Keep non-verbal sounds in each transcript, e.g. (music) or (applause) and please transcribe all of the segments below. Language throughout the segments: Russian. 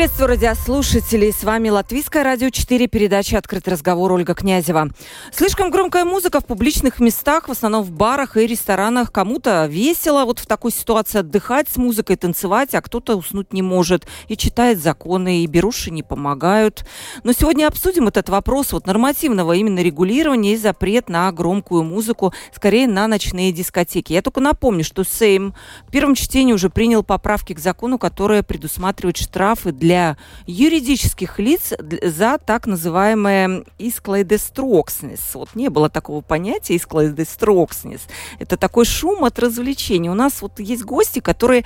Приветствую радиослушателей. С вами Латвийское радио 4, передача «Открытый разговор» Ольга Князева. Слишком громкая музыка в публичных местах, в основном в барах и ресторанах. Кому-то весело вот в такой ситуации отдыхать с музыкой, танцевать, а кто-то уснуть не может и читает законы, и беруши не помогают. Но сегодня обсудим этот вопрос вот нормативного именно регулирования и запрет на громкую музыку, скорее на ночные дискотеки. Я только напомню, что Сейм в первом чтении уже принял поправки к закону, которые предусматривают штрафы штрафы для юридических лиц за так называемое исклайдестрокснес. Вот не было такого понятия исклайдестрокснес. Это такой шум от развлечений. У нас вот есть гости, которые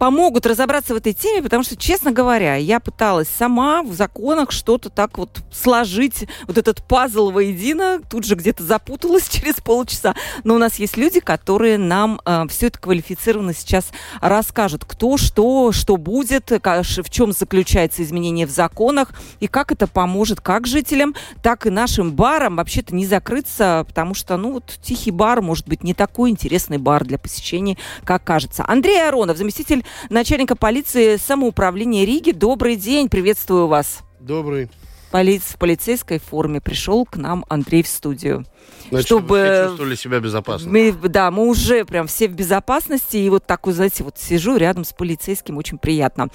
помогут разобраться в этой теме, потому что, честно говоря, я пыталась сама в законах что-то так вот сложить, вот этот пазл воедино, тут же где-то запуталась (laughs) через полчаса. Но у нас есть люди, которые нам э, все это квалифицированно сейчас расскажут, кто что, что будет, в чем заключается изменение в законах и как это поможет как жителям, так и нашим барам вообще-то не закрыться, потому что, ну, вот тихий бар может быть не такой интересный бар для посещения, как кажется. Андрей Аронов, заместитель начальника полиции самоуправления Риги. Добрый день, приветствую вас. Добрый. Полиц, в полицейской форме пришел к нам Андрей в студию. Значит, чтобы чувствовали себя безопасно. Мы, да, мы уже прям все в безопасности. И вот такой, знаете, вот сижу рядом с полицейским, очень приятно.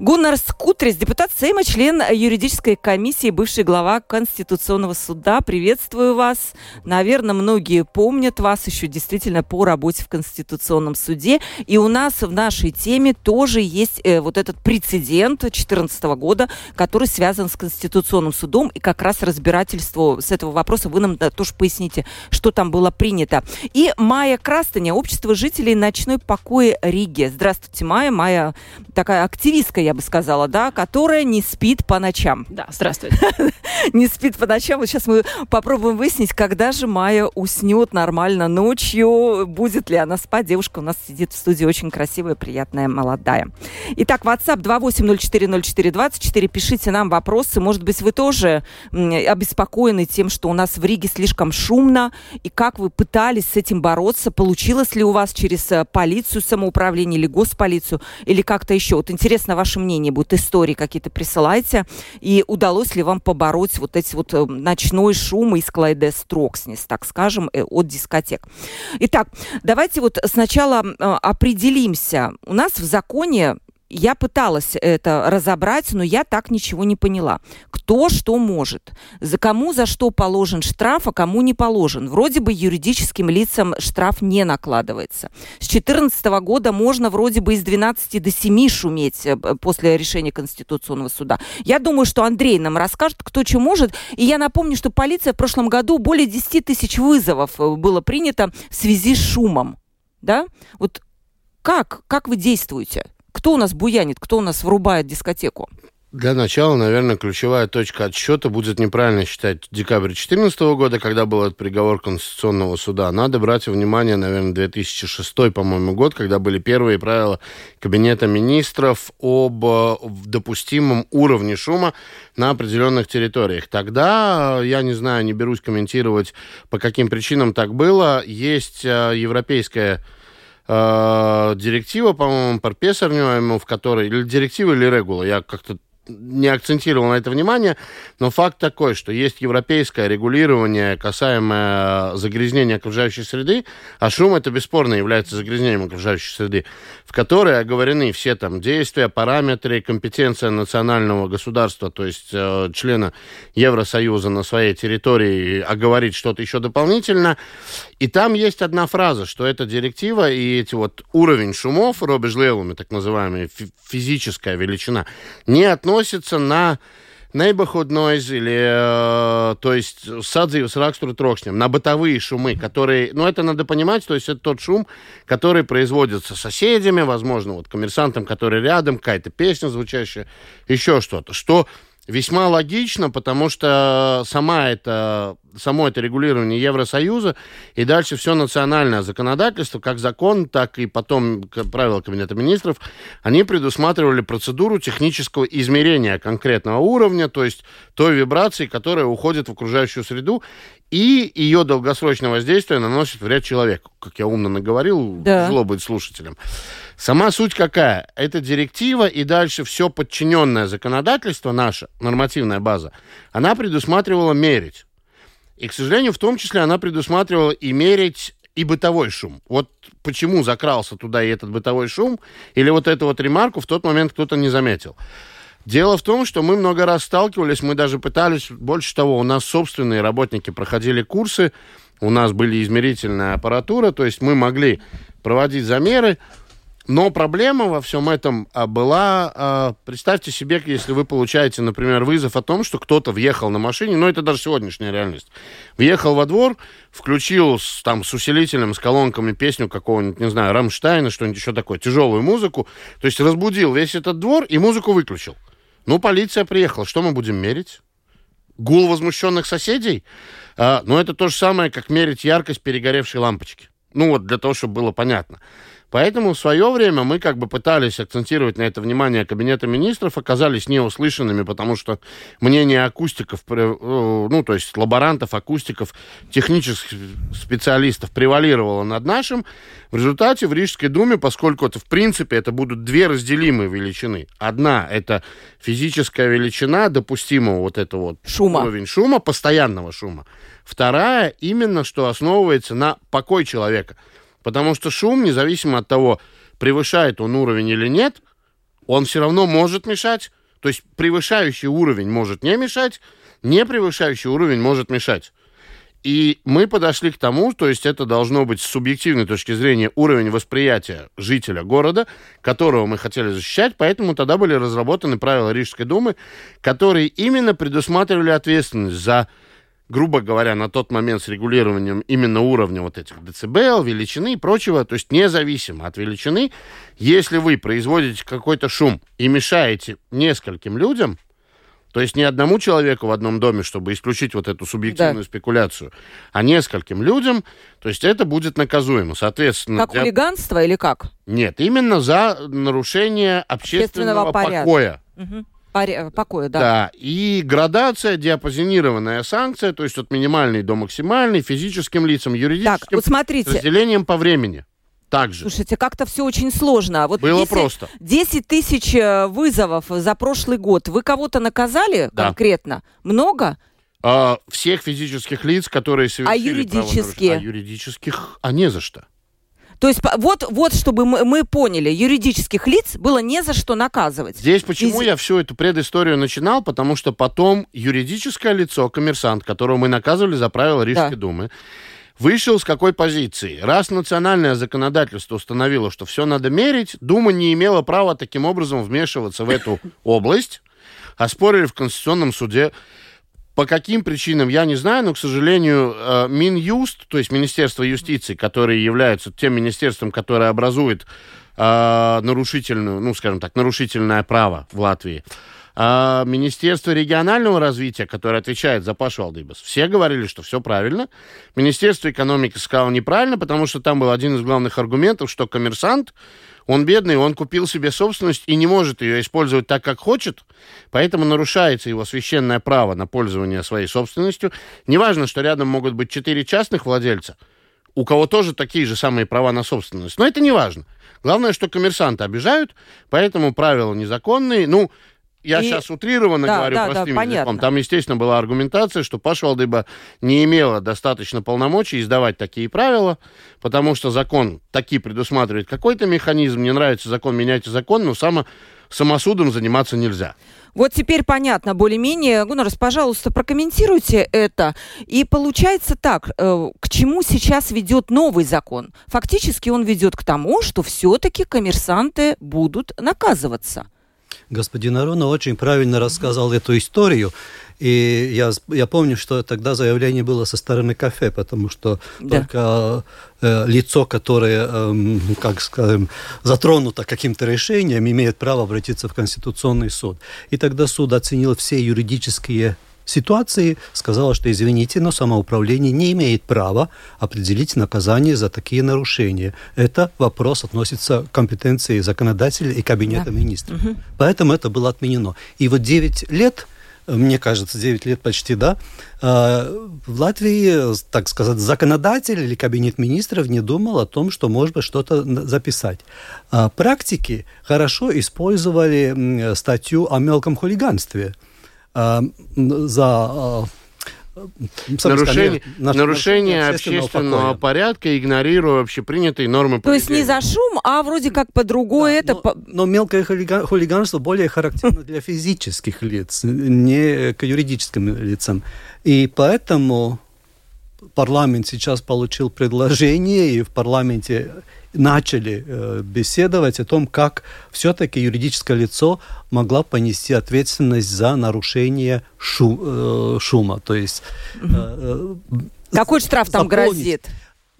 Гуннар Скутрис, депутат Сейма, член юридической комиссии, бывший глава Конституционного суда. Приветствую вас. Наверное, многие помнят вас еще действительно по работе в Конституционном суде. И у нас в нашей теме тоже есть э, вот этот прецедент 2014 года, который связан с Конституционным судом. И как раз разбирательство с этого вопроса вы нам да, тоже поясните слушайте, что там было принято. И Майя Крастыня, общество жителей ночной покоя Риги. Здравствуйте, Майя. Майя такая активистка, я бы сказала, да, которая не спит по ночам. Да, здравствуйте. (laughs) Не спит по ночам. Вот сейчас мы попробуем выяснить, когда же Майя уснет нормально ночью, будет ли она спать. Девушка у нас сидит в студии очень красивая, приятная, молодая. Итак, WhatsApp 28040424. Пишите нам вопросы. Может быть, вы тоже обеспокоены тем, что у нас в Риге слишком шумно, шумно, и как вы пытались с этим бороться? Получилось ли у вас через э, полицию самоуправление или госполицию, или как-то еще? Вот интересно ваше мнение будет, истории какие-то присылайте, и удалось ли вам побороть вот эти вот э, ночной шум из Клайде Строкснес, так скажем, э, от дискотек. Итак, давайте вот сначала определимся. У нас в законе я пыталась это разобрать, но я так ничего не поняла. Кто что может? За кому за что положен штраф, а кому не положен? Вроде бы юридическим лицам штраф не накладывается. С 2014 года можно вроде бы из 12 до 7 шуметь э, после решения Конституционного суда. Я думаю, что Андрей нам расскажет, кто что может. И я напомню, что полиция в прошлом году более 10 тысяч вызовов э, было принято в связи с шумом. Да? Вот как? Как вы действуете? Кто у нас буянит, кто у нас врубает дискотеку? Для начала, наверное, ключевая точка отсчета будет неправильно считать декабрь 2014 года, когда был этот приговор Конституционного суда. Надо брать во внимание, наверное, 2006, по-моему, год, когда были первые правила Кабинета министров об э, допустимом уровне шума на определенных территориях. Тогда, я не знаю, не берусь комментировать, по каким причинам так было, есть э, европейская э, директива, по-моему, профессор, в которой, или директива, или регула, я как-то не акцентировал на это внимание, но факт такой, что есть европейское регулирование, касаемое загрязнения окружающей среды, а шум это бесспорно является загрязнением окружающей среды, в которой оговорены все там действия, параметры, компетенция национального государства, то есть э, члена Евросоюза на своей территории оговорить что-то еще дополнительно. И там есть одна фраза, что эта директива и эти вот уровень шумов, робежлелуми, так называемая физическая величина, не относятся относится на neighborhood noise или, э, то есть, садzīves raksturu трокшнем, на бытовые шумы, которые, ну, это надо понимать, то есть, это тот шум, который производится соседями, возможно, вот, коммерсантом, который рядом, какая-то песня звучащая, еще что-то, что весьма логично, потому что сама эта само это регулирование Евросоюза и дальше все национальное законодательство, как закон, так и потом правила Кабинета министров, они предусматривали процедуру технического измерения конкретного уровня, то есть той вибрации, которая уходит в окружающую среду, и ее долгосрочное воздействие наносит вред человеку. Как я умно наговорил, да. тяжело быть слушателем. Сама суть какая? Это директива и дальше все подчиненное законодательство наше, нормативная база, она предусматривала мерить. И, к сожалению, в том числе она предусматривала и мерить и бытовой шум. Вот почему закрался туда и этот бытовой шум, или вот эту вот ремарку в тот момент кто-то не заметил. Дело в том, что мы много раз сталкивались, мы даже пытались, больше того, у нас собственные работники проходили курсы, у нас были измерительная аппаратура, то есть мы могли проводить замеры, но проблема во всем этом а, была, а, представьте себе, если вы получаете, например, вызов о том, что кто-то въехал на машине, но это даже сегодняшняя реальность, въехал во двор, включил с, там с усилителем, с колонками песню какого-нибудь, не знаю, Рамштайна, что-нибудь еще такое, тяжелую музыку, то есть разбудил весь этот двор и музыку выключил. Ну, полиция приехала. Что мы будем мерить? Гул возмущенных соседей? А, ну, это то же самое, как мерить яркость перегоревшей лампочки. Ну, вот для того, чтобы было понятно. Поэтому в свое время мы как бы пытались акцентировать на это внимание Кабинета министров, оказались неуслышанными, потому что мнение акустиков, э, ну, то есть лаборантов, акустиков, технических специалистов превалировало над нашим. В результате в Рижской думе, поскольку это, в принципе, это будут две разделимые величины. Одна – это физическая величина допустимого вот этого вот шума. уровень шума, постоянного шума. Вторая именно, что основывается на покой человека – Потому что шум, независимо от того, превышает он уровень или нет, он все равно может мешать. То есть превышающий уровень может не мешать, не превышающий уровень может мешать. И мы подошли к тому, то есть это должно быть с субъективной точки зрения уровень восприятия жителя города, которого мы хотели защищать, поэтому тогда были разработаны правила Рижской думы, которые именно предусматривали ответственность за грубо говоря, на тот момент с регулированием именно уровня вот этих децибел, величины и прочего, то есть независимо от величины, если вы производите какой-то шум и мешаете нескольким людям, то есть не одному человеку в одном доме, чтобы исключить вот эту субъективную да. спекуляцию, а нескольким людям, то есть это будет наказуемо. Соответственно, как для... хулиганство или как? Нет, именно за нарушение общественного, общественного покоя. Угу. Паре, покоя, да. Да, и градация, диапазонированная санкция, то есть от минимальной до максимальной, физическим лицам, юридическим, так, вот смотрите. разделением по времени. Также. Слушайте, как-то все очень сложно. Вот Было 10, просто. 10 тысяч э, вызовов за прошлый год. Вы кого-то наказали да. конкретно? Много? А, всех физических лиц, которые совершили А юридические? А юридических, а не за что. То есть вот, вот чтобы мы, мы поняли, юридических лиц было не за что наказывать. Здесь почему Из... я всю эту предысторию начинал, потому что потом юридическое лицо, коммерсант, которого мы наказывали за правила Рижской да. думы, вышел с какой позиции? Раз национальное законодательство установило, что все надо мерить, Дума не имела права таким образом вмешиваться в эту (laughs) область, оспорили в Конституционном суде. По каким причинам, я не знаю, но, к сожалению, э, Минюст, то есть Министерство юстиции, которое является тем министерством, которое образует э, нарушительную, ну, скажем так, нарушительное право в Латвии, а Министерство регионального развития, которое отвечает за Пашу Алдыбас, все говорили, что все правильно. Министерство экономики сказало неправильно, потому что там был один из главных аргументов, что коммерсант он бедный, он купил себе собственность и не может ее использовать так, как хочет, поэтому нарушается его священное право на пользование своей собственностью. Неважно, что рядом могут быть четыре частных владельца, у кого тоже такие же самые права на собственность. Но это не важно. Главное, что коммерсанты обижают, поэтому правила незаконные. Ну, я и... сейчас утрированно да, говорю да, простым да, языком. Понятно. Там, естественно, была аргументация, что Паша Валдыба не имела достаточно полномочий издавать такие правила, потому что закон такие предусматривает какой-то механизм, не нравится закон, меняйте закон, но само, самосудом заниматься нельзя. Вот теперь понятно более-менее. Гуннарс, пожалуйста, прокомментируйте это. И получается так, э, к чему сейчас ведет новый закон? Фактически он ведет к тому, что все-таки коммерсанты будут наказываться – господин Арона очень правильно рассказал эту историю. И я, я помню, что тогда заявление было со стороны кафе, потому что да. только э, лицо, которое, э, как скажем, затронуто каким-то решением, имеет право обратиться в Конституционный суд. И тогда суд оценил все юридические ситуации сказала, что, извините, но самоуправление не имеет права определить наказание за такие нарушения. Это вопрос относится к компетенции законодателя и кабинета да. министров. Угу. Поэтому это было отменено. И вот 9 лет мне кажется, 9 лет почти, да, а, в Латвии, так сказать, законодатель или кабинет министров не думал о том, что можно что-то записать. А практики хорошо использовали статью о мелком хулиганстве а, за нарушение, нарушение общественного, общественного порядка, игнорируя общепринятые нормы То есть не за шум, а вроде как по другое да, это... Но, но мелкое хулиганство более характерно для физических лиц, не к юридическим лицам. И поэтому парламент сейчас получил предложение, и в парламенте начали э, беседовать о том, как все-таки юридическое лицо могла понести ответственность за нарушение шу, э, шума. То есть... Э, Какой штраф там грозит?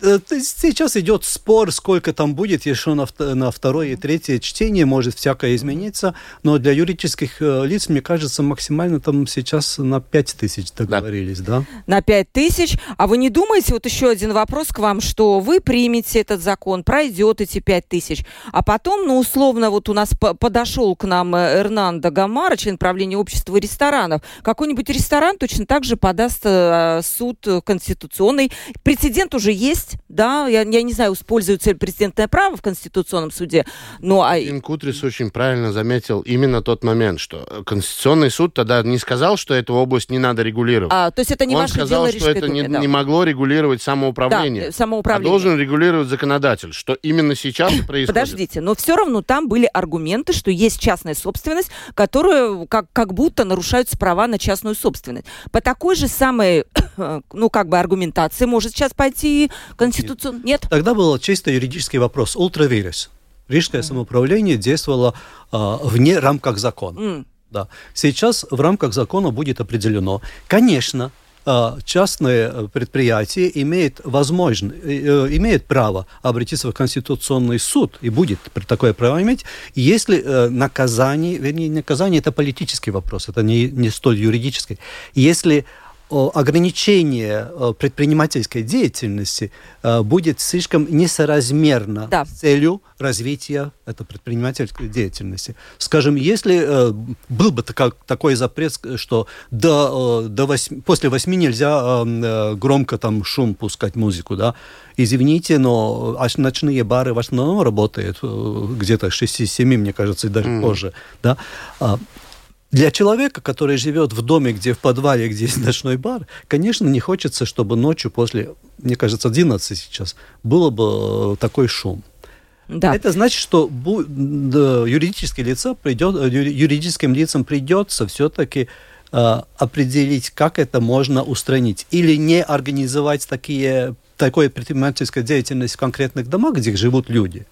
Э, сейчас идет спор, сколько там будет, еще на, на второе и третье чтение может всякое измениться, но для юридических э, лиц, мне кажется, максимально там сейчас на 5 тысяч договорились, да. да? На 5 тысяч. А вы не думаете, вот еще один вопрос к вам, что вы примете этот закон, пройдет эти 5 тысяч, а потом, ну, условно, вот у нас подошел к нам э, Эрнандо Гамара, член правления общества ресторанов, какой-нибудь ресторан точно так же подаст суд конституционный. Прецедент уже есть, есть, да, я, я не знаю, используется ли президентное право в Конституционном суде, но... А... Кутрис очень правильно заметил именно тот момент, что Конституционный суд тогда не сказал, что эту область не надо регулировать. А, то есть это не Он ваше сказал, дело что это не, да. не могло регулировать самоуправление. Да, самоуправление. А должен регулировать законодатель, что именно сейчас и происходит. Подождите, но все равно там были аргументы, что есть частная собственность, которая как, как будто нарушаются права на частную собственность. По такой же самой, (coughs) ну, как бы аргументации может сейчас пойти Конституцию нет? Тогда был чисто юридический вопрос. Ультравирус. Рижское mm. самоуправление действовало а, вне рамках закона. Mm. Да. Сейчас в рамках закона будет определено. Конечно, а, частное предприятие имеет возможность, э, имеет право обратиться в Конституционный суд и будет такое право иметь, если э, наказание, вернее, наказание это политический вопрос, это не, не столь юридический. Если ограничение предпринимательской деятельности э, будет слишком несоразмерно да. с целью развития этой предпринимательской деятельности. Скажем, если э, был бы такой запрет, что до, э, до 8, после восьми нельзя громко там шум пускать музыку, да, извините, но ночные бары в основном работают где-то 6-7, мне кажется, и даже mm. позже, да, а, для человека, который живет в доме, где в подвале, где есть ночной бар, конечно, не хочется, чтобы ночью после, мне кажется, 11 сейчас, было бы э, такой шум. Да. Это значит, что юридическое лицо придет, э, юридическим лицам придется все-таки э, определить, как это можно устранить. Или не организовать такие, такой предпринимательской деятельность в конкретных домах, где живут люди.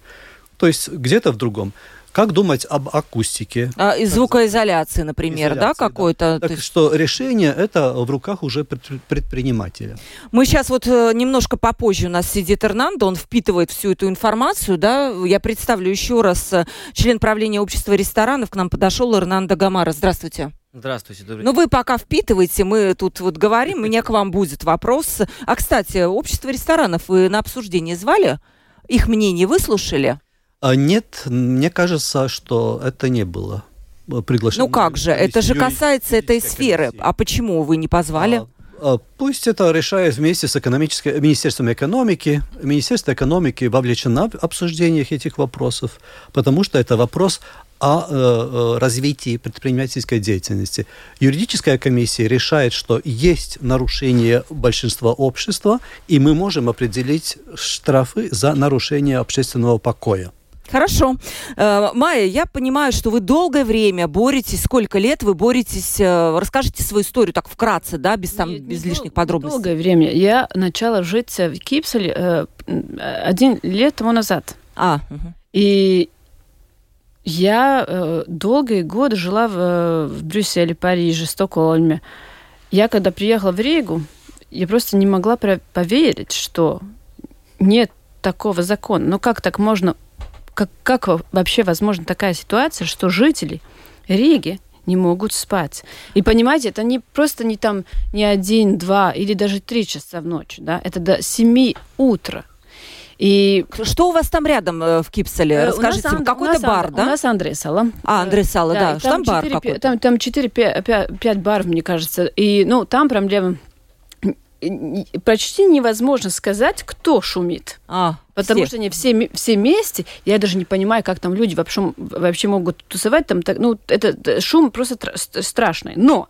То есть где-то в другом. Как думать об акустике? А, и звукоизоляции, например, Изоляции, да, какой-то? Да. Так есть... что решение это в руках уже предпринимателя. Мы сейчас вот э, немножко попозже у нас сидит Эрнандо, он впитывает всю эту информацию, да. Я представлю еще раз, э, член правления общества ресторанов к нам подошел Эрнандо Гамара. Здравствуйте. Здравствуйте, добрый Ну, вы пока впитываете, мы тут вот говорим, у меня к вам будет вопрос. А, кстати, общество ресторанов вы на обсуждение звали? Их мнение выслушали? А нет, мне кажется, что это не было приглашено. Ну как же, это же касается этой сферы. А почему вы не позвали? А, а, пусть это решает вместе с экономической, Министерством экономики. Министерство экономики вовлечено в обсуждениях этих вопросов, потому что это вопрос о э, э, развитии предпринимательской деятельности. Юридическая комиссия решает, что есть нарушение большинства общества, и мы можем определить штрафы за нарушение общественного покоя. Хорошо. Э, Майя, я понимаю, что вы долгое время боретесь. Сколько лет вы боретесь? Э, расскажите свою историю так вкратце, да, без, там, без не лишних подробностей. Долгое время. Я начала жить в Кипселе э, один лет тому назад. А, угу. И я э, долгие годы жила в, в Брюсселе, Париже, Стокгольме. Я когда приехала в Ригу, я просто не могла поверить, что нет такого закона. Ну как так можно как, как вообще возможна такая ситуация, что жители Риги не могут спать. И понимаете, это не просто не там не один, два или даже три часа в ночь, да, это до семи утра. И что у вас там рядом э, в Кипселе? Э, Расскажите, какой-то бар, да? У нас Андресала. А, Андресала, да. да. Там, там бар какой-то? Там, там 4-5 баров, мне кажется. И, ну, там проблема почти невозможно сказать, кто шумит. А, потому все. что они все, все вместе. Я даже не понимаю, как там люди вообще, вообще могут тусовать. Там, так, ну, это шум просто страшный. Но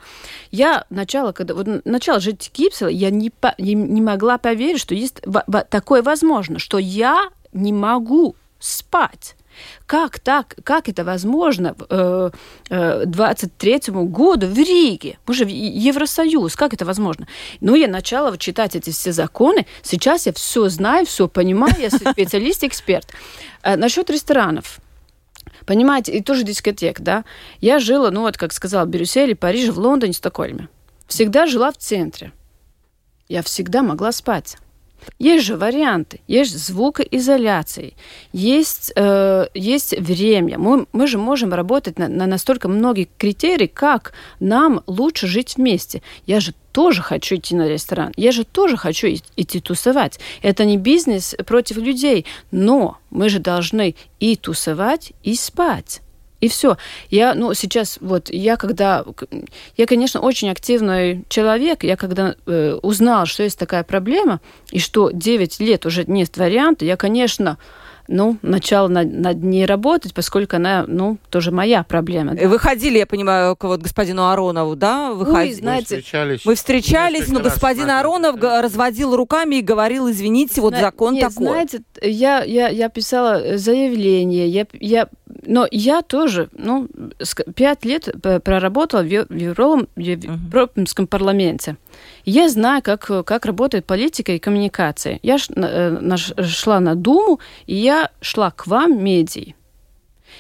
я начало, когда вот начало жить в Кипселе, я не, не, не могла поверить, что есть такое возможно, что я не могу спать. Как так, как это возможно в э, 23 э, году в Риге? Мы же Евросоюз, как это возможно? Ну, я начала читать эти все законы, сейчас я все знаю, все понимаю, я специалист, эксперт. Э, насчет ресторанов. Понимаете, и тоже дискотек, да? Я жила, ну вот, как сказала, в Брюсселе, Париже, в Лондоне, Стокгольме. Всегда жила в центре. Я всегда могла спать. Есть же варианты, есть звукоизоляция, есть, э, есть время. Мы, мы же можем работать на, на настолько многих критерий, как нам лучше жить вместе. Я же тоже хочу идти на ресторан, я же тоже хочу идти тусовать. Это не бизнес против людей, но мы же должны и тусовать, и спать. И все. Я, ну, сейчас, вот, я когда... Я, конечно, очень активный человек. Я когда э, узнала, что есть такая проблема, и что 9 лет уже нет варианта, я, конечно, ну, начала над, над ней работать, поскольку она, ну, тоже моя проблема. Да. Вы ходили, я понимаю, к вот господину Аронову, да? Вы Ой, знаете, мы встречались. Вы встречались, но господин Аронов да. разводил руками и говорил, извините, вот Зна- закон нет, такой. знаете, я, я, я писала заявление, я, я, но я тоже, ну, пять лет проработала в, в Европейском парламенте. Я знаю, как, как работает политика и коммуникация. Я э, шла на Думу, и я шла к вам, медии.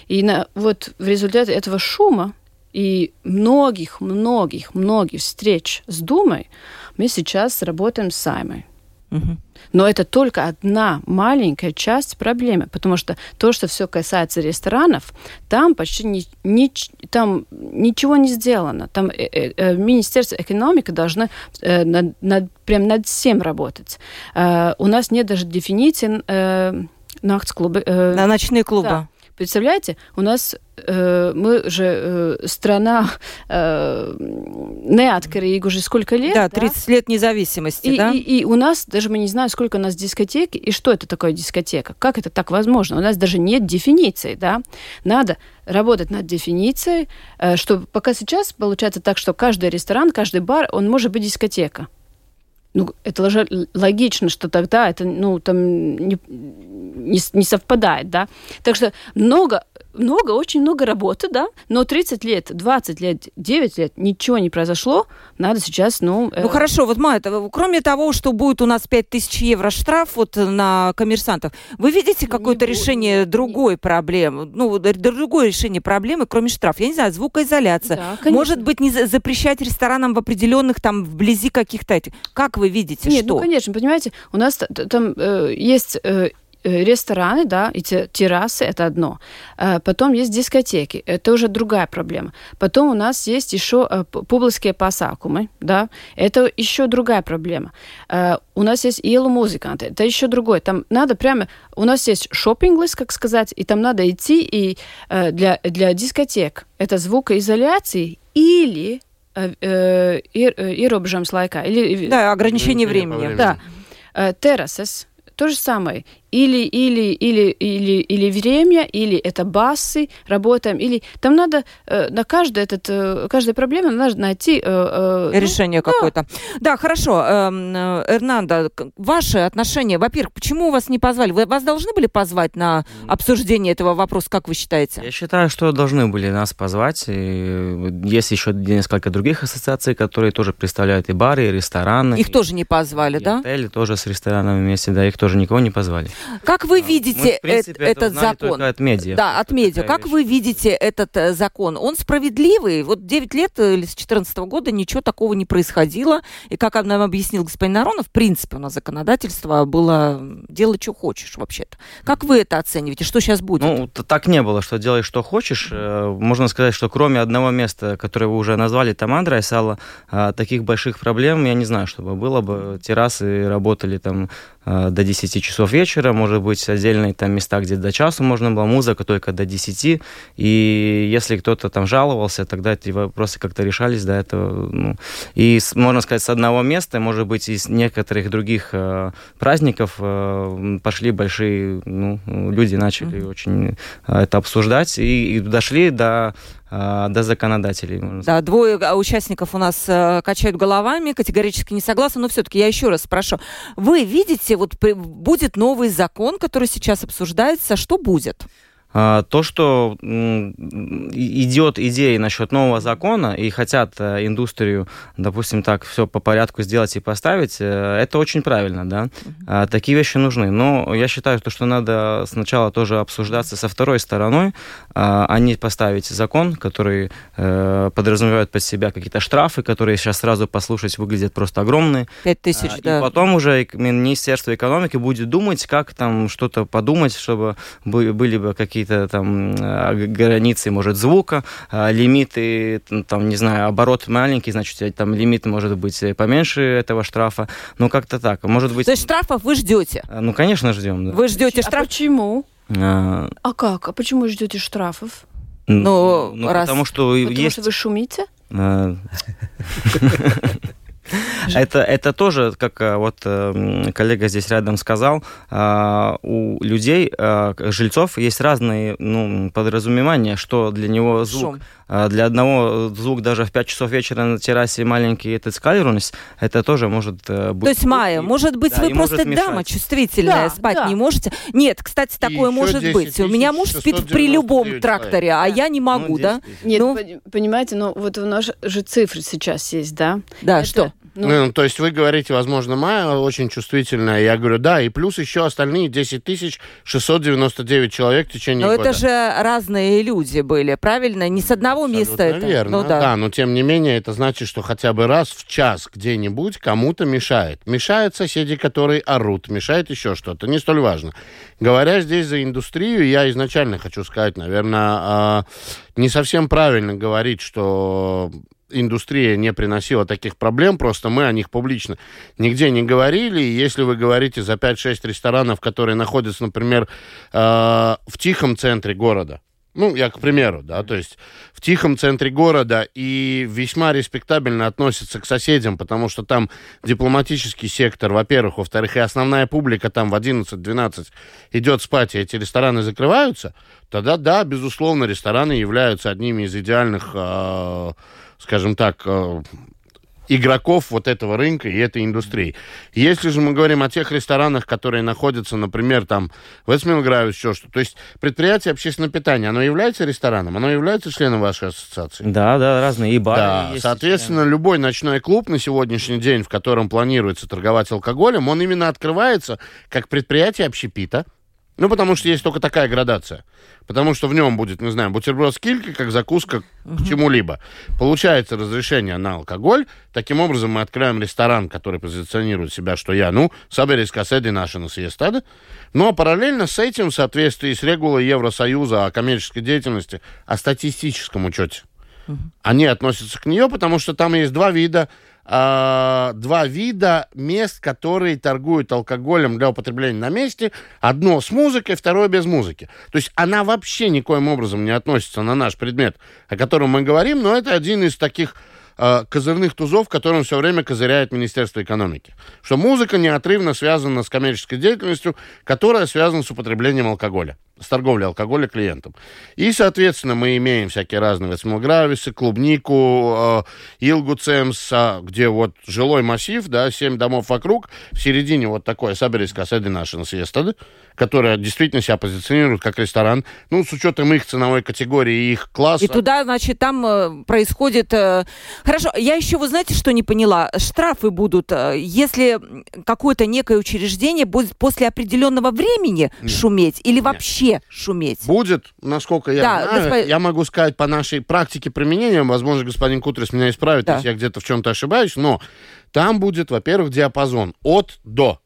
И на, вот в результате этого шума и многих, многих, многих встреч с Думой мы сейчас работаем с Саймой. Угу. Но это только одна маленькая часть проблемы, потому что то, что все касается ресторанов, там почти ни, ни, там ничего не сделано. Там э, э, э Министерство экономики должно э, над, над, прям над всем работать. Э, у нас нет даже дефиниции э. Э, На ночные клубы. Да. Представляете, у нас э, мы же э, страна э, неоткрыта уже сколько лет. Да, 30 да? лет независимости, и, да? И, и у нас, даже мы не знаем, сколько у нас дискотек, и что это такое дискотека. Как это так возможно? У нас даже нет дефиниции, да? Надо работать над дефиницией, э, что пока сейчас получается так, что каждый ресторан, каждый бар, он может быть дискотека. Ну, это логично, что тогда это, ну, там не, не, не совпадает, да. Так что много много, очень много работы, да, но 30 лет, 20 лет, 9 лет ничего не произошло, надо сейчас, ну... Э... Ну хорошо, вот, Майя, кроме того, что будет у нас 5000 евро штраф вот на коммерсантов, вы видите какое-то решение будет, другой не... проблемы, ну, другое решение проблемы, кроме штраф? Я не знаю, звукоизоляция. Да, Может быть, не запрещать ресторанам в определенных, там, вблизи каких-то этих... Как вы видите, Нет, что? ну, конечно, понимаете, у нас там э, есть... Э, Э, рестораны, да, эти террасы, это одно. Э, потом есть дискотеки, это уже другая проблема. Потом у нас есть еще э, публичные пасакумы, да, это еще другая проблема. У нас есть иелу музыканты, это еще другое. Там надо прямо... У нас есть шопинг-лист, как сказать, и там надо идти и для, для дискотек это звукоизоляции или ierobežams laikā. Или, да, ограничение времени. времени. Да. Террасес, то же самое или, или, или, или, или время, или это басы, работаем, или там надо э, на каждый этот, э, каждой проблеме надо найти... Э, э, Решение ну, какое-то. Да. да, хорошо. Эм, э, Эрнанда, ваши отношения, во-первых, почему вас не позвали? Вы, вас должны были позвать на обсуждение этого вопроса, как вы считаете? Я считаю, что должны были нас позвать. И есть еще несколько других ассоциаций, которые тоже представляют и бары, и рестораны. Их и, тоже не позвали, и да? отели тоже с ресторанами вместе, да, их тоже никого не позвали. Как вы видите мы, принципе, э- этот закон? от медиа. Да, от медиа. Как вещь. вы видите этот э, закон? Он справедливый? Вот 9 лет э, или с 2014 года ничего такого не происходило. И как нам объяснил господин Аронов, в принципе, у нас законодательство было делать, что хочешь вообще-то. Как вы это оцениваете? Что сейчас будет? Ну, так не было, что делай, что хочешь. Можно сказать, что кроме одного места, которое вы уже назвали, там Андра и Сала, таких больших проблем, я не знаю, чтобы было бы. Террасы работали там Э, до 10 часов вечера, может быть, отдельные там места, где до часу можно было, музыка только до 10, и если кто-то там жаловался, тогда эти вопросы как-то решались до этого, ну, и, можно сказать, с одного места, может быть, из некоторых других э, праздников э, пошли большие, ну, люди начали mm-hmm. очень э, это обсуждать, и, и дошли до до законодателей. Да, двое а, участников у нас э, качают головами, категорически не согласны, но все-таки я еще раз спрошу. Вы видите, вот будет новый закон, который сейчас обсуждается, что будет? А, то, что идет идея насчет нового закона и хотят э, индустрию, допустим, так все по порядку сделать и поставить, э, это очень правильно, да. Uh-huh. Такие вещи нужны. Но я считаю, что надо сначала тоже обсуждаться со второй стороной, а не поставить закон, который э, подразумевает под себя какие-то штрафы, которые сейчас сразу послушать выглядят просто огромные. Пять тысяч, да. И потом уже Министерство экономики будет думать, как там что-то подумать, чтобы были бы какие-то какие-то там э, границы, может, звука, э, лимиты, там, не знаю, оборот маленький, значит, там лимит может быть поменьше этого штрафа. Ну, как-то так. Может быть... То есть штрафов вы ждете? Э, ну, конечно, ждем. Да. Вы ждете штраф? А почему? А... а как? А почему ждете штрафов? Ну, ну раз... потому что потому есть... что вы шумите? (laughs) (laughs) Это, это тоже, как э, вот эм, коллега здесь рядом сказал, э, у людей, э, жильцов, есть разные ну, подразумевания, что для него звук. Шум. Для одного звук даже в 5 часов вечера на террасе маленький этот скалерунс, это тоже может быть... То есть, Майя, может быть, да, вы просто дама чувствительная, да, спать да. не можете? Нет, кстати, такое может быть. У меня муж спит при любом тракторе, а я не могу, ну, да? Нет, ну, понимаете, но вот у нас же цифры сейчас есть, да? Да, это, что? Ну, ну, то есть вы говорите, возможно, Майя очень чувствительная. Я говорю, да, и плюс еще остальные 10 тысяч 699 человек в течение но года. Но это же разные люди были, правильно? Не с одного Абсолютно места это. верно, ну, да. да. Но тем не менее, это значит, что хотя бы раз в час где-нибудь кому-то мешает. Мешают соседи, которые орут, мешает еще что-то. Не столь важно. Говоря здесь за индустрию, я изначально хочу сказать, наверное, а, не совсем правильно говорить, что индустрия не приносила таких проблем, просто мы о них публично нигде не говорили. И если вы говорите за 5-6 ресторанов, которые находятся, например, э, в тихом центре города, ну, я к примеру, да, то есть в тихом центре города и весьма респектабельно относятся к соседям, потому что там дипломатический сектор, во-первых, во-вторых, и основная публика там в 11-12 идет спать, и эти рестораны закрываются, тогда, да, безусловно, рестораны являются одними из идеальных э, скажем так, э, игроков вот этого рынка и этой индустрии. Если же мы говорим о тех ресторанах, которые находятся, например, там в Эсмилграве, еще что то есть предприятие общественного питания, оно является рестораном, оно является членом вашей ассоциации? Да, да, разные и бары. Да, есть соответственно, члены. любой ночной клуб на сегодняшний день, в котором планируется торговать алкоголем, он именно открывается как предприятие общепита, ну, потому что есть только такая градация. Потому что в нем будет, не знаю, бутерброд с килькой, как закуска к чему-либо. Получается разрешение на алкоголь. Таким образом, мы открываем ресторан, который позиционирует себя, что я, ну, саберис каседи наши на съестады. Но параллельно с этим, в соответствии с регулой Евросоюза о коммерческой деятельности, о статистическом учете, они относятся к нее, потому что там есть два вида э, два вида мест, которые торгуют алкоголем для употребления на месте. Одно с музыкой, второе без музыки. То есть она вообще никоим образом не относится на наш предмет, о котором мы говорим, но это один из таких э, козырных тузов, которым все время козыряет Министерство экономики. Что музыка неотрывно связана с коммерческой деятельностью, которая связана с употреблением алкоголя. С торговли алкоголя клиентам. И, соответственно, мы имеем всякие разные восьмогрависы, клубнику, э, Илгу Цемс, где вот жилой массив, да, семь домов вокруг, в середине вот такое Саберийская Садинашина съезда, которая действительно себя позиционирует как ресторан, ну, с учетом их ценовой категории и их класса. И туда, значит, там э, происходит... Э... Хорошо, я еще, вы знаете, что не поняла? Штрафы будут, э, если какое-то некое учреждение будет после определенного времени Нет. шуметь или Нет. вообще шуметь? Будет, насколько я да, знаю. Господ... Я могу сказать по нашей практике применения, возможно, господин Кутрис меня исправит, да. если я где-то в чем-то ошибаюсь, но там будет, во-первых, диапазон от до.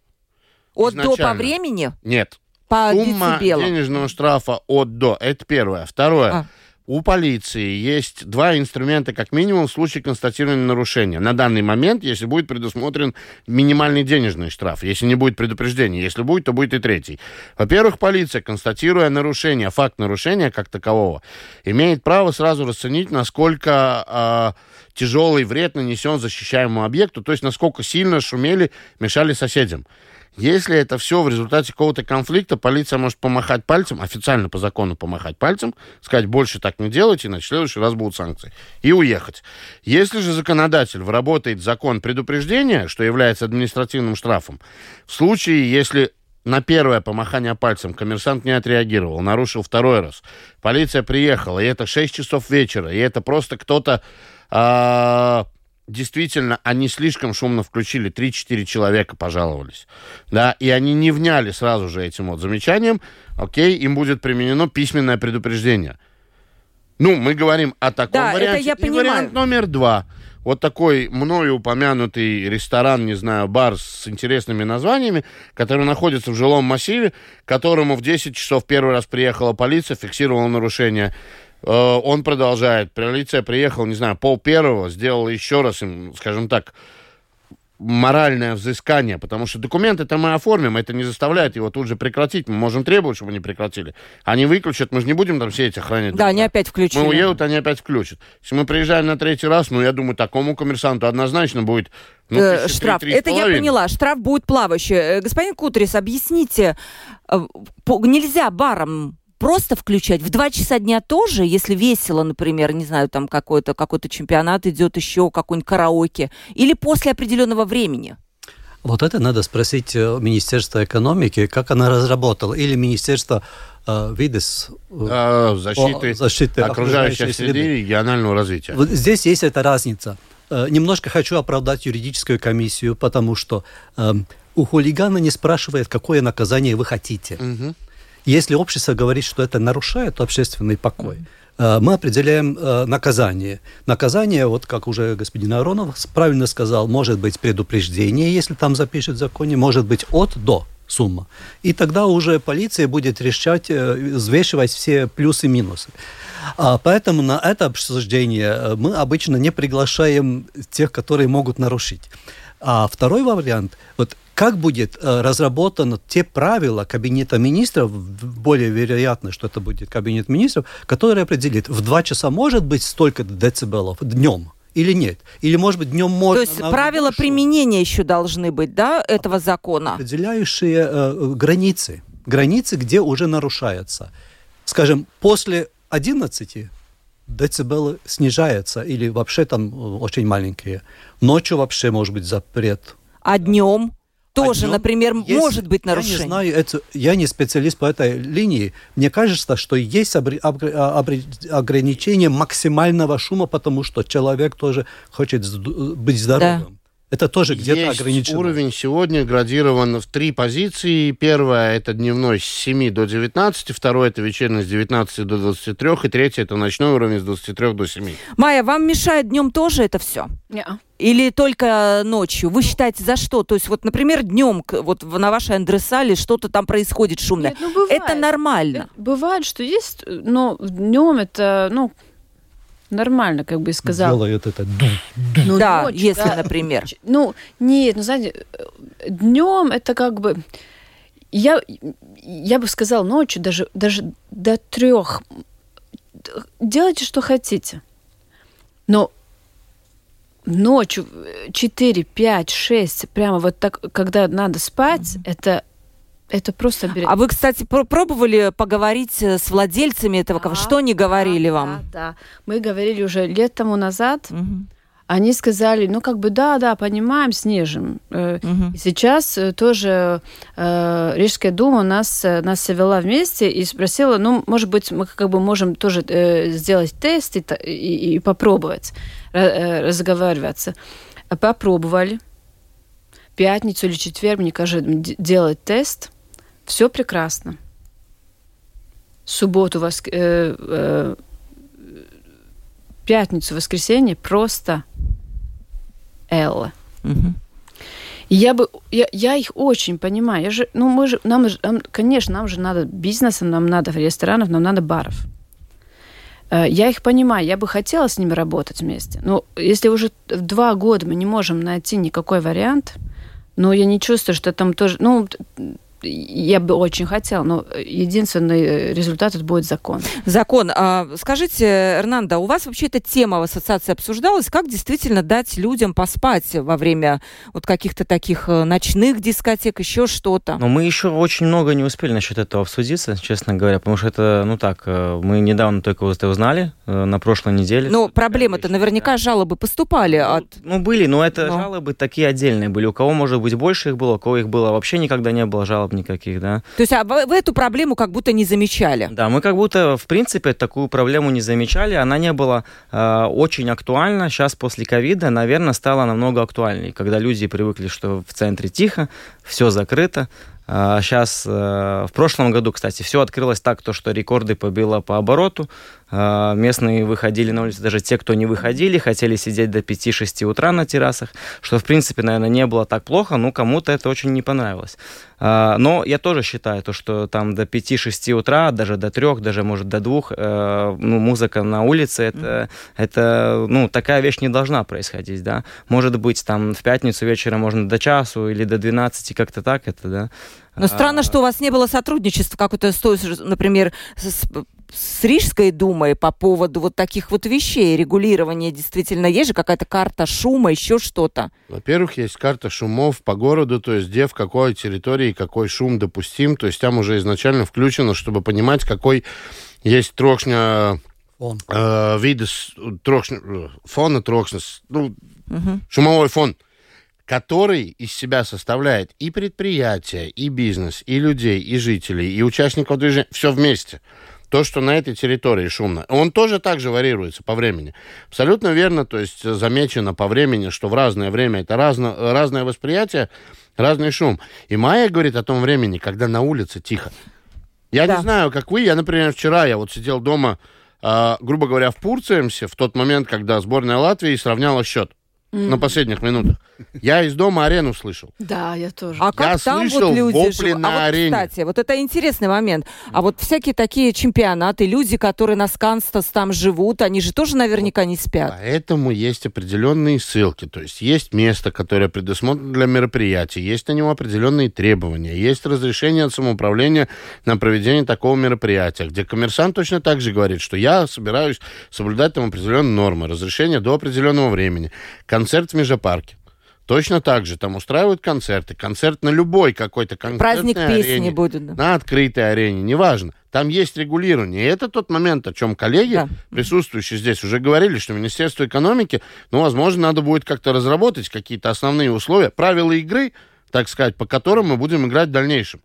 От до по времени? Нет. По Сумма децибелам. денежного штрафа от до. Это первое. Второе. А. У полиции есть два инструмента, как минимум, в случае констатирования нарушения. На данный момент, если будет предусмотрен минимальный денежный штраф, если не будет предупреждения, если будет, то будет и третий. Во-первых, полиция, констатируя нарушение, факт нарушения как такового, имеет право сразу расценить, насколько э, тяжелый вред нанесен защищаемому объекту, то есть насколько сильно шумели, мешали соседям. Если это все в результате какого-то конфликта, полиция может помахать пальцем, официально по закону помахать пальцем, сказать, больше так не делайте, иначе в следующий раз будут санкции, и уехать. Если же законодатель вработает закон предупреждения, что является административным штрафом, в случае, если на первое помахание пальцем коммерсант не отреагировал, нарушил второй раз. Полиция приехала, и это 6 часов вечера, и это просто кто-то а, действительно, они слишком шумно включили, 3-4 человека пожаловались, да, и они не вняли сразу же этим вот замечанием, окей, им будет применено письменное предупреждение. Ну, мы говорим о таком да, варианте. Это я понимаю. И вариант номер два. Вот такой мною упомянутый ресторан, не знаю, бар с интересными названиями, который находится в жилом массиве, которому в 10 часов первый раз приехала полиция, фиксировала нарушение он продолжает. Полиция приехала, не знаю, пол первого, сделала еще раз им, скажем так, моральное взыскание, потому что документы-то мы оформим, это не заставляет его тут же прекратить. Мы можем требовать, чтобы они прекратили. Они выключат, мы же не будем там все эти охранять. Да, они опять включили. Мы уедут, они опять включат. Если мы приезжаем на третий раз, ну, я думаю, такому коммерсанту однозначно будет ну, э, штраф. Это я поняла. Штраф будет плавающий. Э, господин Кутрис, объясните, э, нельзя барам просто включать. В два часа дня тоже, если весело, например, не знаю, там какой-то какой чемпионат идет еще, какой-нибудь караоке, или после определенного времени? Вот это надо спросить э, Министерство экономики, как она разработала, или Министерство э, ВИДЕС э, а, защиты, защиты окружающей, окружающей среды и регионального развития. Вот здесь есть эта разница. Э, немножко хочу оправдать юридическую комиссию, потому что э, у хулигана не спрашивает, какое наказание вы хотите. Угу. Если общество говорит, что это нарушает общественный покой, э, мы определяем э, наказание. Наказание, вот как уже господин Аронов правильно сказал, может быть предупреждение, если там запишет в законе, может быть от до сумма. И тогда уже полиция будет решать, э, взвешивать все плюсы и минусы. А поэтому на это обсуждение мы обычно не приглашаем тех, которые могут нарушить. А второй вариант, вот как будет э, разработано те правила Кабинета министров, более вероятно, что это будет Кабинет министров, который определит, в два часа может быть столько децибелов днем, или нет? Или, может быть, днем можно... То есть правила больше. применения еще должны быть, да, этого закона? Определяющие э, границы. Границы, где уже нарушается. Скажем, после 11 децибелы снижаются или вообще там э, очень маленькие. Ночью вообще может быть запрет. А днем? Тоже, днем, например, есть, может быть нарушение. Я не знаю, это, я не специалист по этой линии. Мне кажется, что есть обри, обри, обри, ограничение максимального шума, потому что человек тоже хочет быть здоровым. Да. Это тоже где-то ограничено. уровень сегодня градирован в три позиции. Первое – это дневной с 7 до 19, второе – это вечерний с 19 до 23, и третье – это ночной уровень с 23 до 7. Майя, вам мешает днем тоже это все? Нет. Или только ночью? Вы считаете, за что? То есть, вот, например, днем вот на вашей адресале что-то там происходит шумное. Нет, ну, бывает. Это нормально. Бывает, что есть, но днем это, ну, нормально, как бы сказал. Делает это. Ну, да, ночью, если, да. например. Ну, нет, ну, знаете, днем это как бы... Я, я бы сказал ночью, даже, даже до трех. Делайте, что хотите. Но ночью 4, 5, 6, прямо вот так, когда надо спать, mm-hmm. это Это просто берет. А вы, кстати, пробовали поговорить э, с владельцами этого? Да, что они говорили да, вам? Да, да. Мы говорили уже лет тому назад. Угу. Они сказали, ну как бы да, да, понимаем, снижим. Угу. сейчас э, тоже э, Рижская дума нас, нас совела вместе и спросила, ну, может быть, мы как бы можем тоже э, сделать тест и, и, и попробовать э, разговариваться. Попробовали. Пятницу или четверг, мне кажется, делать тест – все прекрасно. Субботу, воск... э, э, пятницу, воскресенье просто Элла. Угу. я бы, я, я их очень понимаю. Я же, ну мы же, нам, нам, конечно, нам же надо бизнеса, нам надо ресторанов, нам надо баров. Э, я их понимаю, я бы хотела с ними работать вместе. Но если уже два года мы не можем найти никакой вариант, но я не чувствую, что там тоже, ну, я бы очень хотела, но единственный э, результат это будет закон. Закон. А, скажите, Эрнанда, у вас вообще эта тема в ассоциации обсуждалась? Как действительно дать людям поспать во время вот каких-то таких э, ночных дискотек, еще что-то? Но мы еще очень много не успели насчет этого обсудиться, честно говоря, потому что это, ну так, э, мы недавно только это узнали, на прошлой неделе. Но проблемы-то наверняка да. жалобы поступали ну, от... Ну, были, но это но... жалобы такие отдельные были. У кого, может быть, больше их было, у кого их было вообще никогда не было жалоб жалоб никаких, да. То есть а вы, вы эту проблему как будто не замечали? Да, мы как будто, в принципе, такую проблему не замечали. Она не была э, очень актуальна. Сейчас после ковида, наверное, стала намного актуальней, когда люди привыкли, что в центре тихо, все закрыто, Сейчас, э, в прошлом году, кстати, все открылось так, то, что рекорды побило по обороту. А, местные выходили на улицу, даже те, кто не выходили, хотели сидеть до 5-6 утра на террасах, что, в принципе, наверное, не было так плохо, но кому-то это очень не понравилось. А, но я тоже считаю, то, что там до 5-6 утра, даже до 3, даже, может, до 2, э, ну, музыка на улице, это, это, ну, такая вещь не должна происходить, да. Может быть, там в пятницу вечером можно до часу или до 12, как-то так это, да. Но странно, что у вас не было сотрудничества какой-то, например, с, с Рижской думой по поводу вот таких вот вещей, регулирования действительно. Есть же какая-то карта шума, еще что-то? Во-первых, есть карта шумов по городу, то есть где, в какой территории какой шум допустим. То есть там уже изначально включено, чтобы понимать, какой есть трошня фон. Э, виды трошня, фона трошня, ну, угу. шумовой фон который из себя составляет и предприятия, и бизнес, и людей, и жителей, и участников движения, все вместе. То, что на этой территории шумно. Он тоже так же варьируется по времени. Абсолютно верно, то есть замечено по времени, что в разное время это разно, разное восприятие, разный шум. И Майя говорит о том времени, когда на улице тихо. Я да. не знаю, как вы, я, например, вчера, я вот сидел дома, э, грубо говоря, в Пурциемсе, в тот момент, когда сборная Латвии сравняла счет на последних минутах. Я из дома арену слышал. Да, я тоже. А как я там слышал вот люди вопли живут? на а вот, арене. Кстати, вот это интересный момент. А вот всякие такие чемпионаты, люди, которые на Сканстас там живут, они же тоже наверняка не спят. Поэтому есть определенные ссылки. То есть есть место, которое предусмотрено для мероприятий, есть на него определенные требования, есть разрешение от самоуправления на проведение такого мероприятия, где коммерсант точно так же говорит, что я собираюсь соблюдать там определенные нормы, разрешение до определенного времени. Концерт в Межапарке. Точно так же там устраивают концерты. Концерт на любой какой-то концертной Праздник арене, песни будет. Да. На открытой арене, неважно. Там есть регулирование. И это тот момент, о чем коллеги, да. присутствующие здесь, уже говорили, что Министерство экономики, ну, возможно, надо будет как-то разработать какие-то основные условия, правила игры, так сказать, по которым мы будем играть в дальнейшем.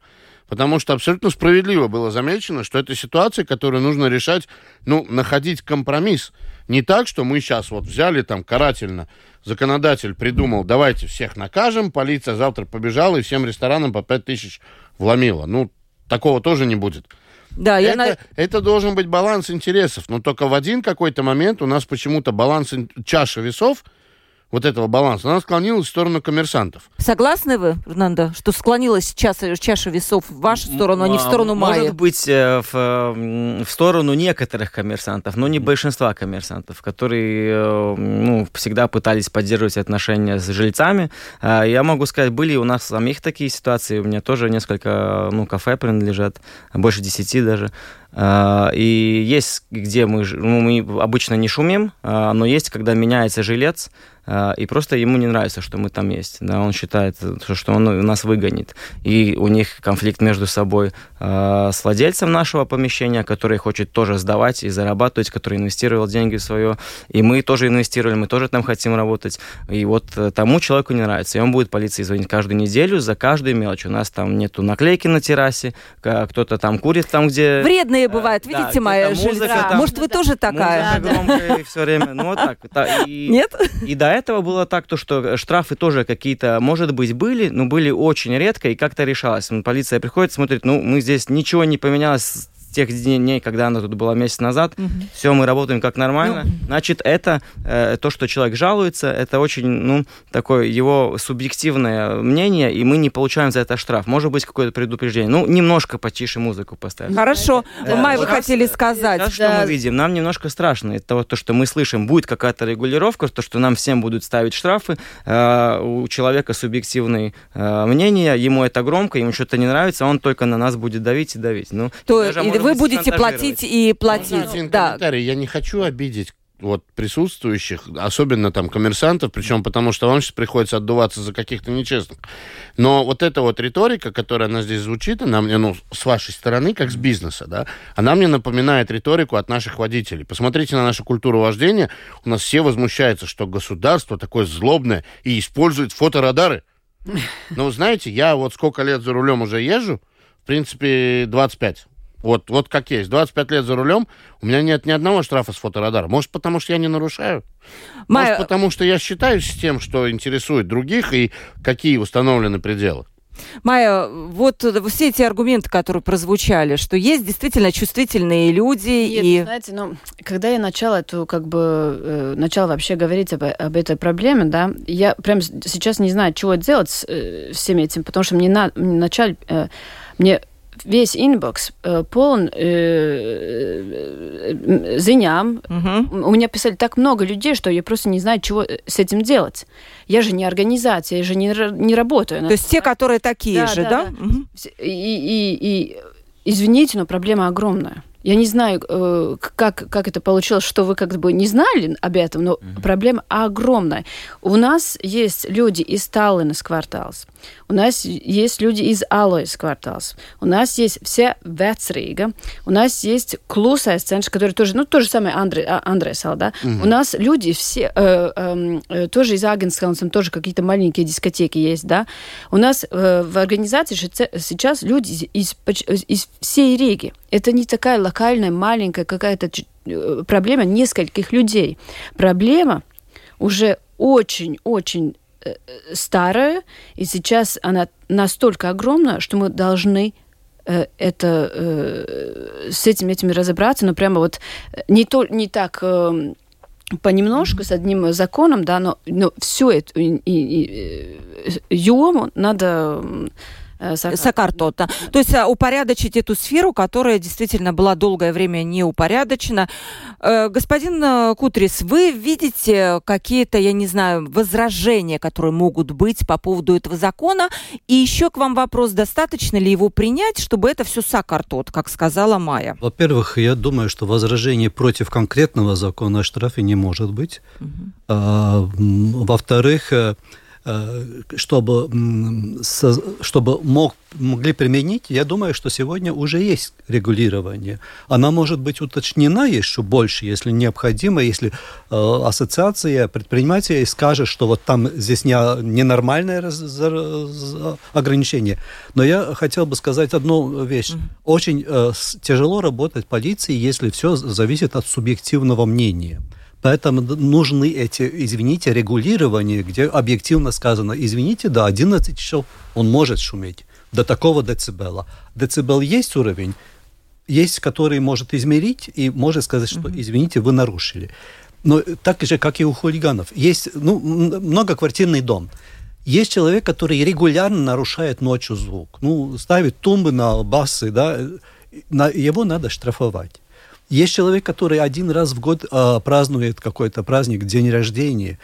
Потому что абсолютно справедливо было замечено, что это ситуация, которую нужно решать, ну, находить компромисс. Не так, что мы сейчас вот взяли там карательно, законодатель придумал, давайте всех накажем, полиция завтра побежала и всем ресторанам по 5 тысяч вломила. Ну, такого тоже не будет. Да, это, я... это должен быть баланс интересов. Но только в один какой-то момент у нас почему-то баланс чаши весов – вот этого баланса, она склонилась в сторону коммерсантов. Согласны вы, Фернандо, что склонилась чаша, чаша весов в вашу сторону, а не в сторону Майи? Может быть, э, в, э, в сторону некоторых коммерсантов, но не большинства коммерсантов, которые э, ну, всегда пытались поддерживать отношения с жильцами. Я могу сказать, были у нас самих такие ситуации, у меня тоже несколько ну, кафе принадлежат, больше десяти даже. И есть, где мы, ну, мы обычно не шумим, но есть, когда меняется жилец, э, и просто ему не нравится, что мы там есть. Да, он считает, что он нас выгонит. И у них конфликт между собой э, с владельцем нашего помещения, который хочет тоже сдавать и зарабатывать, который инвестировал деньги в свое. И мы тоже инвестировали, мы тоже там хотим работать. И вот тому человеку не нравится. И он будет полиции звонить каждую неделю за каждую мелочь. У нас там нету наклейки на террасе, кто-то там курит там, где... Вредные бывают, видите, да, моя жильца. Может, вы тоже такая? Музыка все время. Ну, вот так. И, Нет? И до этого было так, то, что штрафы тоже какие-то, может быть, были, но были очень редко, и как-то решалось. Полиция приходит, смотрит, ну, мы здесь ничего не поменялось тех дней, когда она тут была месяц назад, угу. все, мы работаем как нормально. Ну. Значит, это э, то, что человек жалуется, это очень, ну, такое его субъективное мнение, и мы не получаем за это штраф. Может быть, какое-то предупреждение. Ну, немножко потише музыку поставить. Хорошо. Да. Май, вы хотели сказать. Сейчас, что мы видим? Нам немножко страшно. Это того, то, что мы слышим, будет какая-то регулировка, то, что нам всем будут ставить штрафы. Э, у человека субъективное э, мнение, ему это громко, ему что-то не нравится, он только на нас будет давить и давить. Ну, то, даже, и вы будете платить и платить. Один да. комментарий. Я не хочу обидеть вот присутствующих, особенно там коммерсантов, причем потому что вам сейчас приходится отдуваться за каких-то нечестных. Но вот эта вот риторика, которая она здесь звучит, она мне, ну, с вашей стороны, как с бизнеса, да, она мне напоминает риторику от наших водителей. Посмотрите на нашу культуру вождения. У нас все возмущаются, что государство такое злобное и использует фоторадары. Но знаете, я вот сколько лет за рулем уже езжу, в принципе, 25. Вот, вот как есть. 25 лет за рулем, у меня нет ни одного штрафа с фоторадара. Может, потому что я не нарушаю? Майя... Может, потому что я считаюсь с тем, что интересует других и какие установлены пределы? Майя, вот все эти аргументы, которые прозвучали, что есть действительно чувствительные люди Нет, и... знаете, ну, когда я начала эту, как бы, э, начала вообще говорить об, об этой проблеме, да, я прям сейчас не знаю, чего делать с э, всем этим, потому что мне на, начали, э, мне весь inbox э, полон э, э, ziņām. Угу. У меня писали так много людей, что я просто не знаю, чего с этим делать. Я же не организация, я же не, не работаю. То есть те, которые такие да, же, да? да? да. Угу. И, и, и, извините, но проблема огромная. Я не знаю, э, как, как это получилось, что вы как бы не знали об этом, но mm-hmm. проблема огромная. У нас есть люди из Таллинас кварталс, у нас есть люди из Алоис кварталс, у нас есть все Вецрига, у нас есть Клусайс центр, который тоже, ну, то же самое Андре, а, Андресал, да. Mm-hmm. У нас люди все, э, эм, э, тоже из Агенскаунсом, тоже какие-то маленькие дискотеки есть, да. У нас э, в организации сейчас люди из, из, из всей Риги. Это не такая локальная, маленькая какая-то э, проблема нескольких людей. Проблема уже очень-очень э, старая, и сейчас она настолько огромная, что мы должны э, это с этим этими разобраться, но прямо вот не то не так понемножку с одним законом, да, но, но всю эту и, и, и, ёму надо Э, Сакартота. То есть а, упорядочить эту сферу, которая действительно была долгое время не упорядочена. Э, господин э, Кутрис, вы видите какие-то, я не знаю, возражения, которые могут быть по поводу этого закона? И еще к вам вопрос, достаточно ли его принять, чтобы это все сакартот, как сказала Майя? Во-первых, я думаю, что возражение против конкретного закона о штрафе не может быть. Угу. А, во-вторых, Э, чтобы, чтобы мог, могли применить, я думаю, что сегодня уже есть регулирование. Она может быть уточнена еще больше, если необходимо, если э, ассоциация предпринимателей скажет, что вот там здесь не, ненормальное раз, ограничение. Но я хотел бы сказать одну вещь. Очень э, тяжело работать полиции, если все зависит от субъективного мнения. Поэтому нужны эти, извините, регулирования, где объективно сказано, извините, до 11 часов он может шуметь до такого децибела. Децибел есть уровень, есть, который может измерить и может сказать, что, извините, вы нарушили. Но так же, как и у хулиганов. Есть ну, многоквартирный дом. Есть человек, который регулярно нарушает ночью звук. Ну, ставит тумбы на басы, да, его надо штрафовать. Есть человек, который один раз в год э, празднует какой-то праздник, день рождения.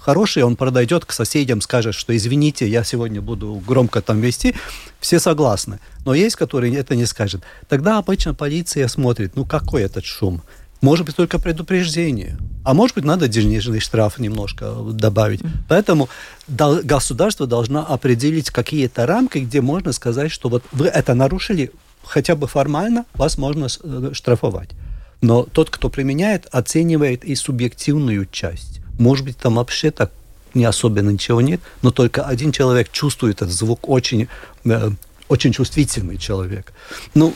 Хороший, он подойдет к соседям, скажет, что извините, я сегодня буду громко там вести. Все согласны. Но есть, который это не скажет. Тогда обычно полиция смотрит, ну какой этот шум. Может быть, только предупреждение. А может быть, надо денежный штраф немножко добавить. Поэтому государство должно определить какие-то рамки, где можно сказать, что вот вы это нарушили, хотя бы формально вас можно э, штрафовать. Но тот, кто применяет, оценивает и субъективную часть. Может быть, там вообще так не особенно ничего нет, но только один человек чувствует этот звук, очень, э, очень чувствительный человек. Ну,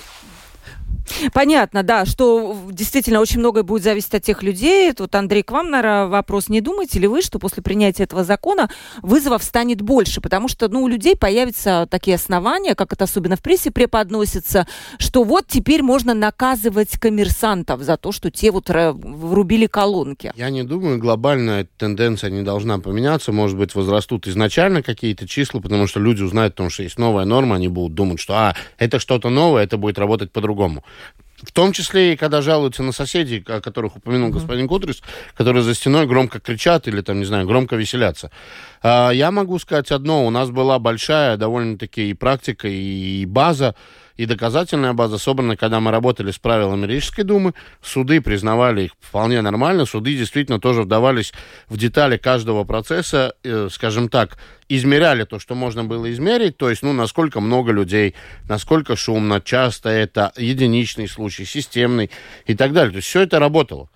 Понятно, да, что действительно очень многое будет зависеть от тех людей. Тут, Андрей, к вам, наверное, вопрос. Не думаете ли вы, что после принятия этого закона вызовов станет больше? Потому что ну, у людей появятся такие основания, как это особенно в прессе преподносится, что вот теперь можно наказывать коммерсантов за то, что те вот врубили колонки. Я не думаю, глобальная тенденция не должна поменяться. Может быть, возрастут изначально какие-то числа, потому что люди узнают о том, что есть новая норма, они будут думать, что а, это что-то новое, это будет работать по-другому. В том числе и когда жалуются на соседей, о которых упомянул mm-hmm. господин Кудрис, которые за стеной громко кричат или там, не знаю, громко веселятся. А, я могу сказать одно. У нас была большая довольно-таки и практика, и база и доказательная база собрана, когда мы работали с правилами Рижской думы. Суды признавали их вполне нормально. Суды действительно тоже вдавались в детали каждого процесса, э, скажем так, измеряли то, что можно было измерить, то есть, ну, насколько много людей, насколько шумно, часто это единичный случай, системный и так далее. То есть все это работало.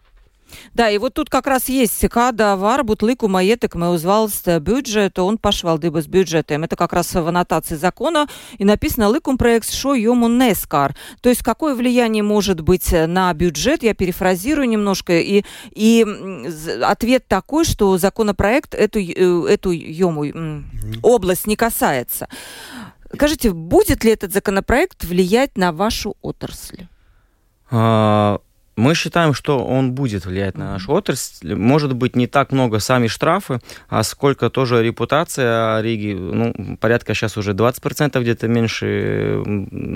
Да, и вот тут как раз есть, когда varbūt likuma ietekme uz valsts бюджету, un pašvaldības бюджетом. Это как раз в аннотации закона, и написано ликумпроект шо йому нескар. То есть какое влияние может быть на бюджет, я перефразирую немножко, и, и ответ такой, что законопроект эту, э, эту йому область не касается. Скажите, будет ли этот законопроект влиять на вашу отрасль? А, мы считаем, что он будет влиять на нашу отрасль. Может быть, не так много сами штрафы, а сколько тоже репутация Риги. Ну, порядка сейчас уже 20% где-то меньше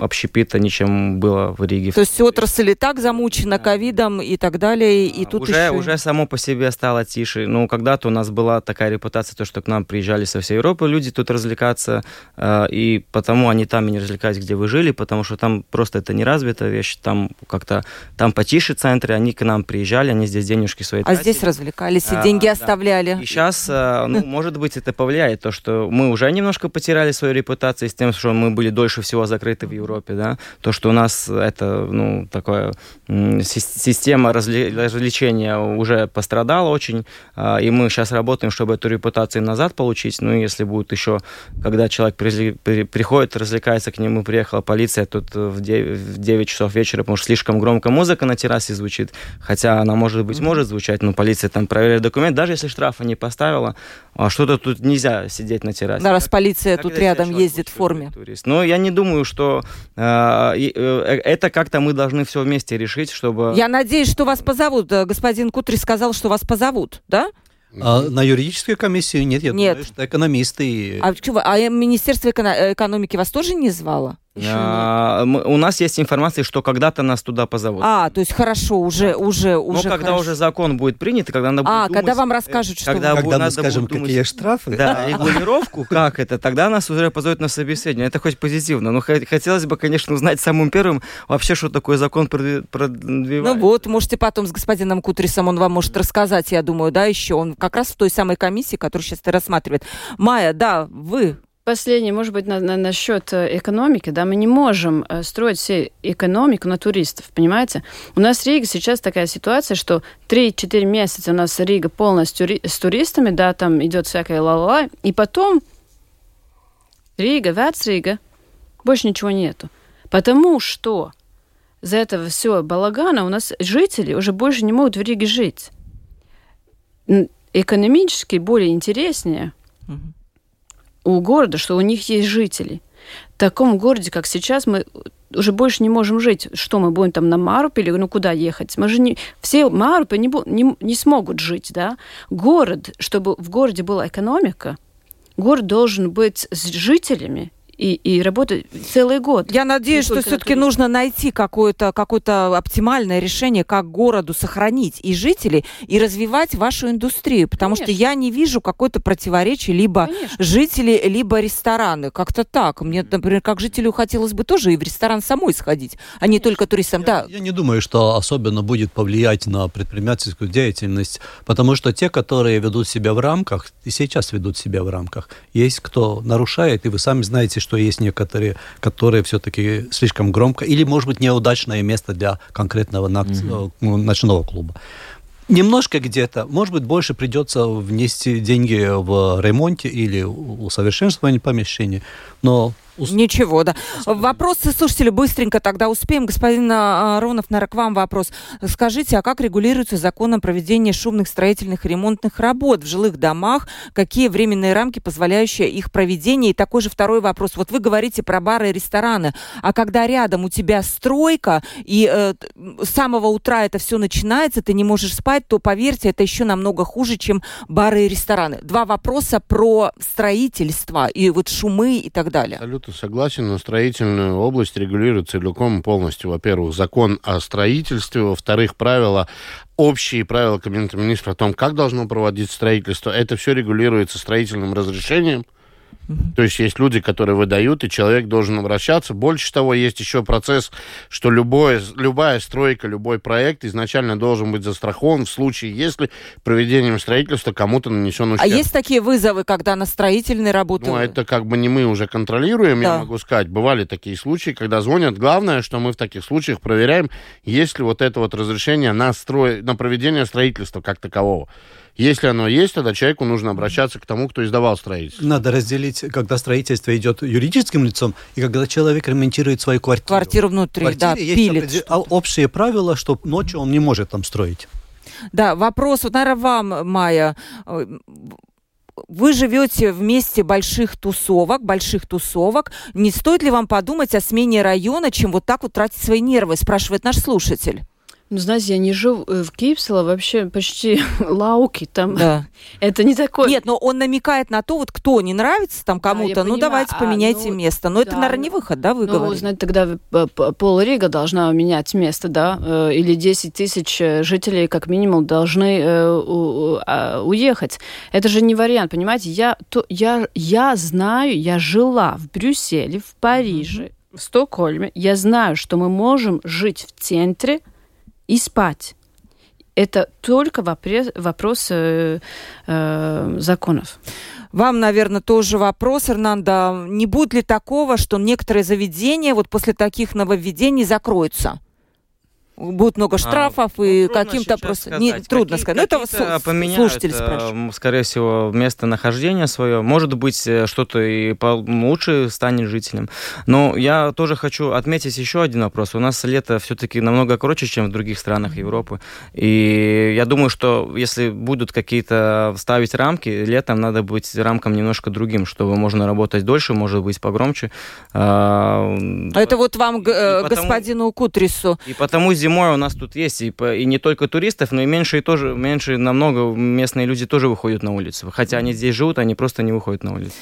общепита, чем было в Риге. То есть отрасль и так замучена ковидом и так далее, и тут уже, еще... Уже само по себе стало тише. Ну, когда-то у нас была такая репутация, то, что к нам приезжали со всей Европы люди тут развлекаться, э, и потому они там и не развлекались, где вы жили, потому что там просто это не развитая вещь, там как-то там потише наши центры, они к нам приезжали, они здесь денежки свои А здесь развлекались и а, деньги оставляли. Да. И сейчас, э, ну, (laughs) может быть, это повлияет, то, что мы уже немножко потеряли свою репутацию с тем, что мы были дольше всего закрыты в Европе, да, то, что у нас это, ну, такое система развлечения уже пострадала очень, а, и мы сейчас работаем, чтобы эту репутацию назад получить, ну, если будет еще, когда человек приходит, развлекается к нему, приехала полиция тут в 9 часов вечера, потому что слишком громко музыка на террасе, террасе звучит, хотя она, может быть, может звучать, но полиция там проверяет документ, даже если штрафа не поставила, а что-то тут нельзя сидеть на террасе. Да, раз полиция как тут рядом ездит в форме. Турист. Но я не думаю, что э, э, это как-то мы должны все вместе решить, чтобы... Я надеюсь, что вас позовут. Господин Кутри сказал, что вас позовут, да? А на юридическую комиссию нет, я нет. думаю, что экономисты... А, а Министерство экономики вас тоже не звало? А, мы, у нас есть информация, что когда-то нас туда позовут. А, то есть хорошо, уже, уже, уже. Но когда хорошо. уже закон будет принят, и когда надо будет А, думать, когда вам расскажут, что когда, когда мы скажем, думать, какие штрафы. Да, (laughs) регулировку, как это, тогда нас уже позовут на собеседование. Это хоть позитивно. Но хотелось бы, конечно, узнать самым первым вообще, что такое закон продвигает. Ну вот, можете потом с господином Кутрисом, он вам может рассказать, я думаю, да, еще. Он как раз в той самой комиссии, которую сейчас ты рассматривает. Майя, да, вы Последнее, может быть, на, на, насчет э, экономики, да, мы не можем э, строить все экономику на туристов, понимаете? У нас в Риге сейчас такая ситуация, что 3-4 месяца у нас Рига полностью с туристами, да, там идет всякая ла-ла-ла, и потом Рига, Вецрига, больше ничего нету. Потому что за этого все балагана у нас жители уже больше не могут в Риге жить. Экономически более интереснее у города, что у них есть жители. В таком городе, как сейчас, мы уже больше не можем жить. Что мы будем там на Марупе или ну куда ехать? Мы же не все Марупы не, не, не смогут жить, да? Город, чтобы в городе была экономика, город должен быть с жителями и, и работать целый год. Я надеюсь, что все-таки нужно найти какое-то какое оптимальное решение, как городу сохранить и жителей, и развивать вашу индустрию, потому Конечно. что я не вижу какое-то противоречие либо Конечно. жители, либо рестораны. Как-то так. Мне, например, как жителю хотелось бы тоже и в ресторан самой сходить, а не только туристам. Я, да. я не думаю, что особенно будет повлиять на предпринимательскую деятельность, потому что те, которые ведут себя в рамках, и сейчас ведут себя в рамках, есть кто нарушает, и вы сами знаете, что есть некоторые, которые все-таки слишком громко, или, может быть, неудачное место для конкретного mm-hmm. ночного клуба. Немножко где-то, может быть, больше придется внести деньги в ремонте или усовершенствование помещения, но Ничего, да. Вопросы слушатели быстренько тогда успеем. Господин а, Аронов, наверное, к вам вопрос. Скажите, а как регулируется закон о проведении шумных строительных и ремонтных работ в жилых домах? Какие временные рамки, позволяющие их проведение? И такой же второй вопрос. Вот вы говорите про бары и рестораны, а когда рядом у тебя стройка, и э, с самого утра это все начинается, ты не можешь спать, то, поверьте, это еще намного хуже, чем бары и рестораны. Два вопроса про строительство и вот шумы и так далее. Абсолютно согласен, но строительную область регулирует целиком полностью. Во-первых, закон о строительстве, во-вторых, правила общие правила Кабинета министров о том, как должно проводиться строительство. Это все регулируется строительным разрешением – то есть есть люди, которые выдают, и человек должен обращаться. Больше того, есть еще процесс, что любое, любая стройка, любой проект изначально должен быть застрахован в случае, если проведением строительства кому-то нанесен ущерб. А есть такие вызовы, когда на строительной работы... Ну, это как бы не мы уже контролируем, да. я могу сказать. Бывали такие случаи, когда звонят. Главное, что мы в таких случаях проверяем, есть ли вот это вот разрешение на, строй... на проведение строительства как такового. Если оно есть, тогда человеку нужно обращаться к тому, кто издавал строительство. Надо разделить, когда строительство идет юридическим лицом, и когда человек ремонтирует свою квартиру. Квартиру внутри, в да, есть пилит. общие правила, что ночью он не может там строить. Да, вопрос, вот, наверное, вам, Майя, вы живете в месте больших тусовок, больших тусовок. Не стоит ли вам подумать о смене района, чем вот так вот тратить свои нервы, спрашивает наш слушатель. Ну, знаете, я не живу э, в Кипсело, вообще почти (laughs) лауки там. Да. (laughs) Это не такое. Нет, но он намекает на то, вот кто не нравится там кому-то, ну понимаю. давайте а, поменяйте ну, место. Но да, это, наверное, не выход, да, вы ну, говорите? знаете, тогда пол Рига должна менять место, да, э, или 10 тысяч э, жителей как минимум должны а, уехать. Это же не вариант, понимаете? Я, то, я, я знаю, я жила в Брюсселе, в Париже, mm-hmm. в Стокгольме. Я знаю, что мы можем жить в центре, и спать. Это только вопрос, вопрос э, э, законов. Вам, наверное, тоже вопрос, Эрнанда. Не будет ли такого, что некоторые заведения вот после таких нововведений закроются? Будет много а, штрафов а, и ну, каким-то просто сказать. не трудно Какие, сказать. Но это поменяют, слушатель спрашивает. Скорее всего, местонахождение свое. Может быть, э, что-то и лучше станет жителем. Но я тоже хочу отметить еще один вопрос. У нас лето все-таки намного короче, чем в других странах Европы. И я думаю, что если будут какие-то ставить рамки, летом надо быть рамкам немножко другим, чтобы можно работать дольше, может быть, погромче. А, а это вот вам, э, потому, господину Кутрису. И потому зимой зимой у нас тут есть и, и не только туристов, но и меньше и тоже, меньше намного местные люди тоже выходят на улицу. Хотя они здесь живут, они просто не выходят на улицу.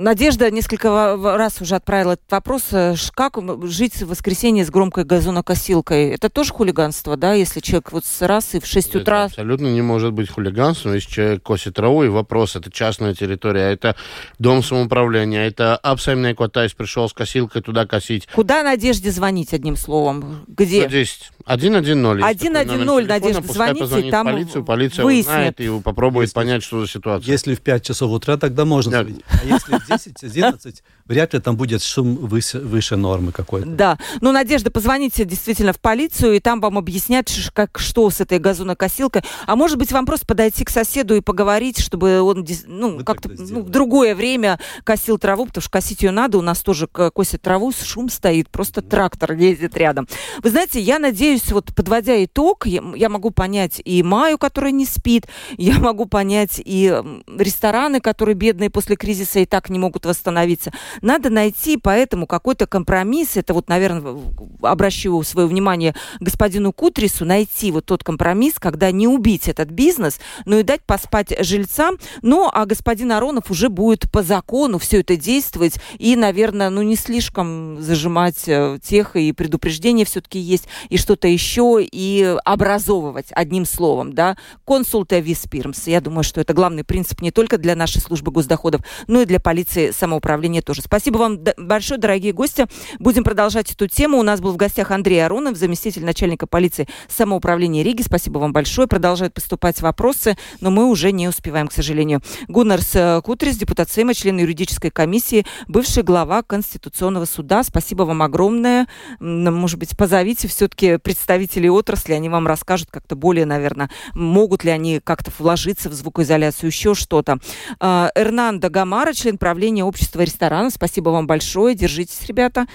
Надежда несколько раз уже отправила этот вопрос. Э, как жить в воскресенье с громкой газонокосилкой? Это тоже хулиганство, да, если человек вот с раз и в 6 утра... Это абсолютно не может быть хулиганством, если человек косит траву, и вопрос, это частная территория, это дом самоуправления, это абсолютно катаюсь, пришел с косилкой туда косить. Куда Надежде звонить, одним словом? Где? 110. 110. 110, Надежда, звоните, там полицию, полиция выяснит. узнает и попробует если, понять, что за ситуация. Если в 5 часов утра, тогда можно да. звонить. А если в 10, 11, вряд ли там будет шум выше, выше нормы какой-то. Да. Ну, Надежда, позвоните действительно в полицию, и там вам объяснят, как, что с этой газонокосилкой. А может быть, вам просто подойти к соседу и поговорить, чтобы он ну, как-то ну, в другое время косил траву, потому что косить ее надо. У нас тоже косят траву, шум стоит, просто трактор ездит рядом. Вы знаете, я надеюсь, вот подводя итог, я, я могу понять и Маю, которая не спит, я могу понять и рестораны, которые бедные после кризиса и так не могут восстановиться. Надо найти поэтому какой-то компромисс. Это вот, наверное, обращу свое внимание господину Кутрису, найти вот тот компромисс, когда не убить этот бизнес, но и дать поспать жильцам. Ну, а господин Аронов уже будет по закону все это действовать и, наверное, ну не слишком зажимать э, тех, и предупреждения все-таки есть, и что-то еще, и образовывать, одним словом, да, консульта виспирмс. Я думаю, что это главный принцип не только для нашей службы госдоходов, но и для полиции самоуправления тоже. Спасибо вам большое, дорогие гости. Будем продолжать эту тему. У нас был в гостях Андрей Аронов, заместитель начальника полиции самоуправления Риги. Спасибо вам большое. Продолжают поступать вопросы, но мы уже не успеваем, к сожалению. Гуннарс Кутрис, депутат Сейма, член юридической комиссии, бывший глава Конституционного суда. Спасибо вам огромное. Может быть, позовите все-таки представителей отрасли, они вам расскажут как-то более, наверное, могут ли они как-то вложиться в звукоизоляцию, еще что-то. А, Эрнандо Гамара, член правления общества ресторана. Спасибо вам большое. Держитесь, ребята.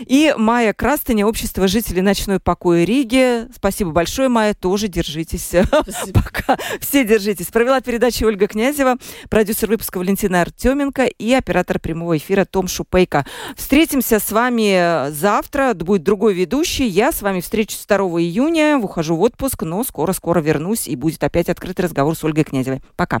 И Майя Крастыня, общество жителей ночной покоя Риги. Спасибо большое, Майя. Тоже держитесь. (laughs) Пока. Все держитесь. Провела передачу Ольга Князева, продюсер выпуска Валентина Артеменко и оператор прямого эфира Том Шупейко. Встретимся с вами завтра. Будет другой ведущий. Я с вами встречусь 2 июня. Ухожу в отпуск, но скоро-скоро вернусь и будет опять открытый разговор с Ольгой Князевой. Пока.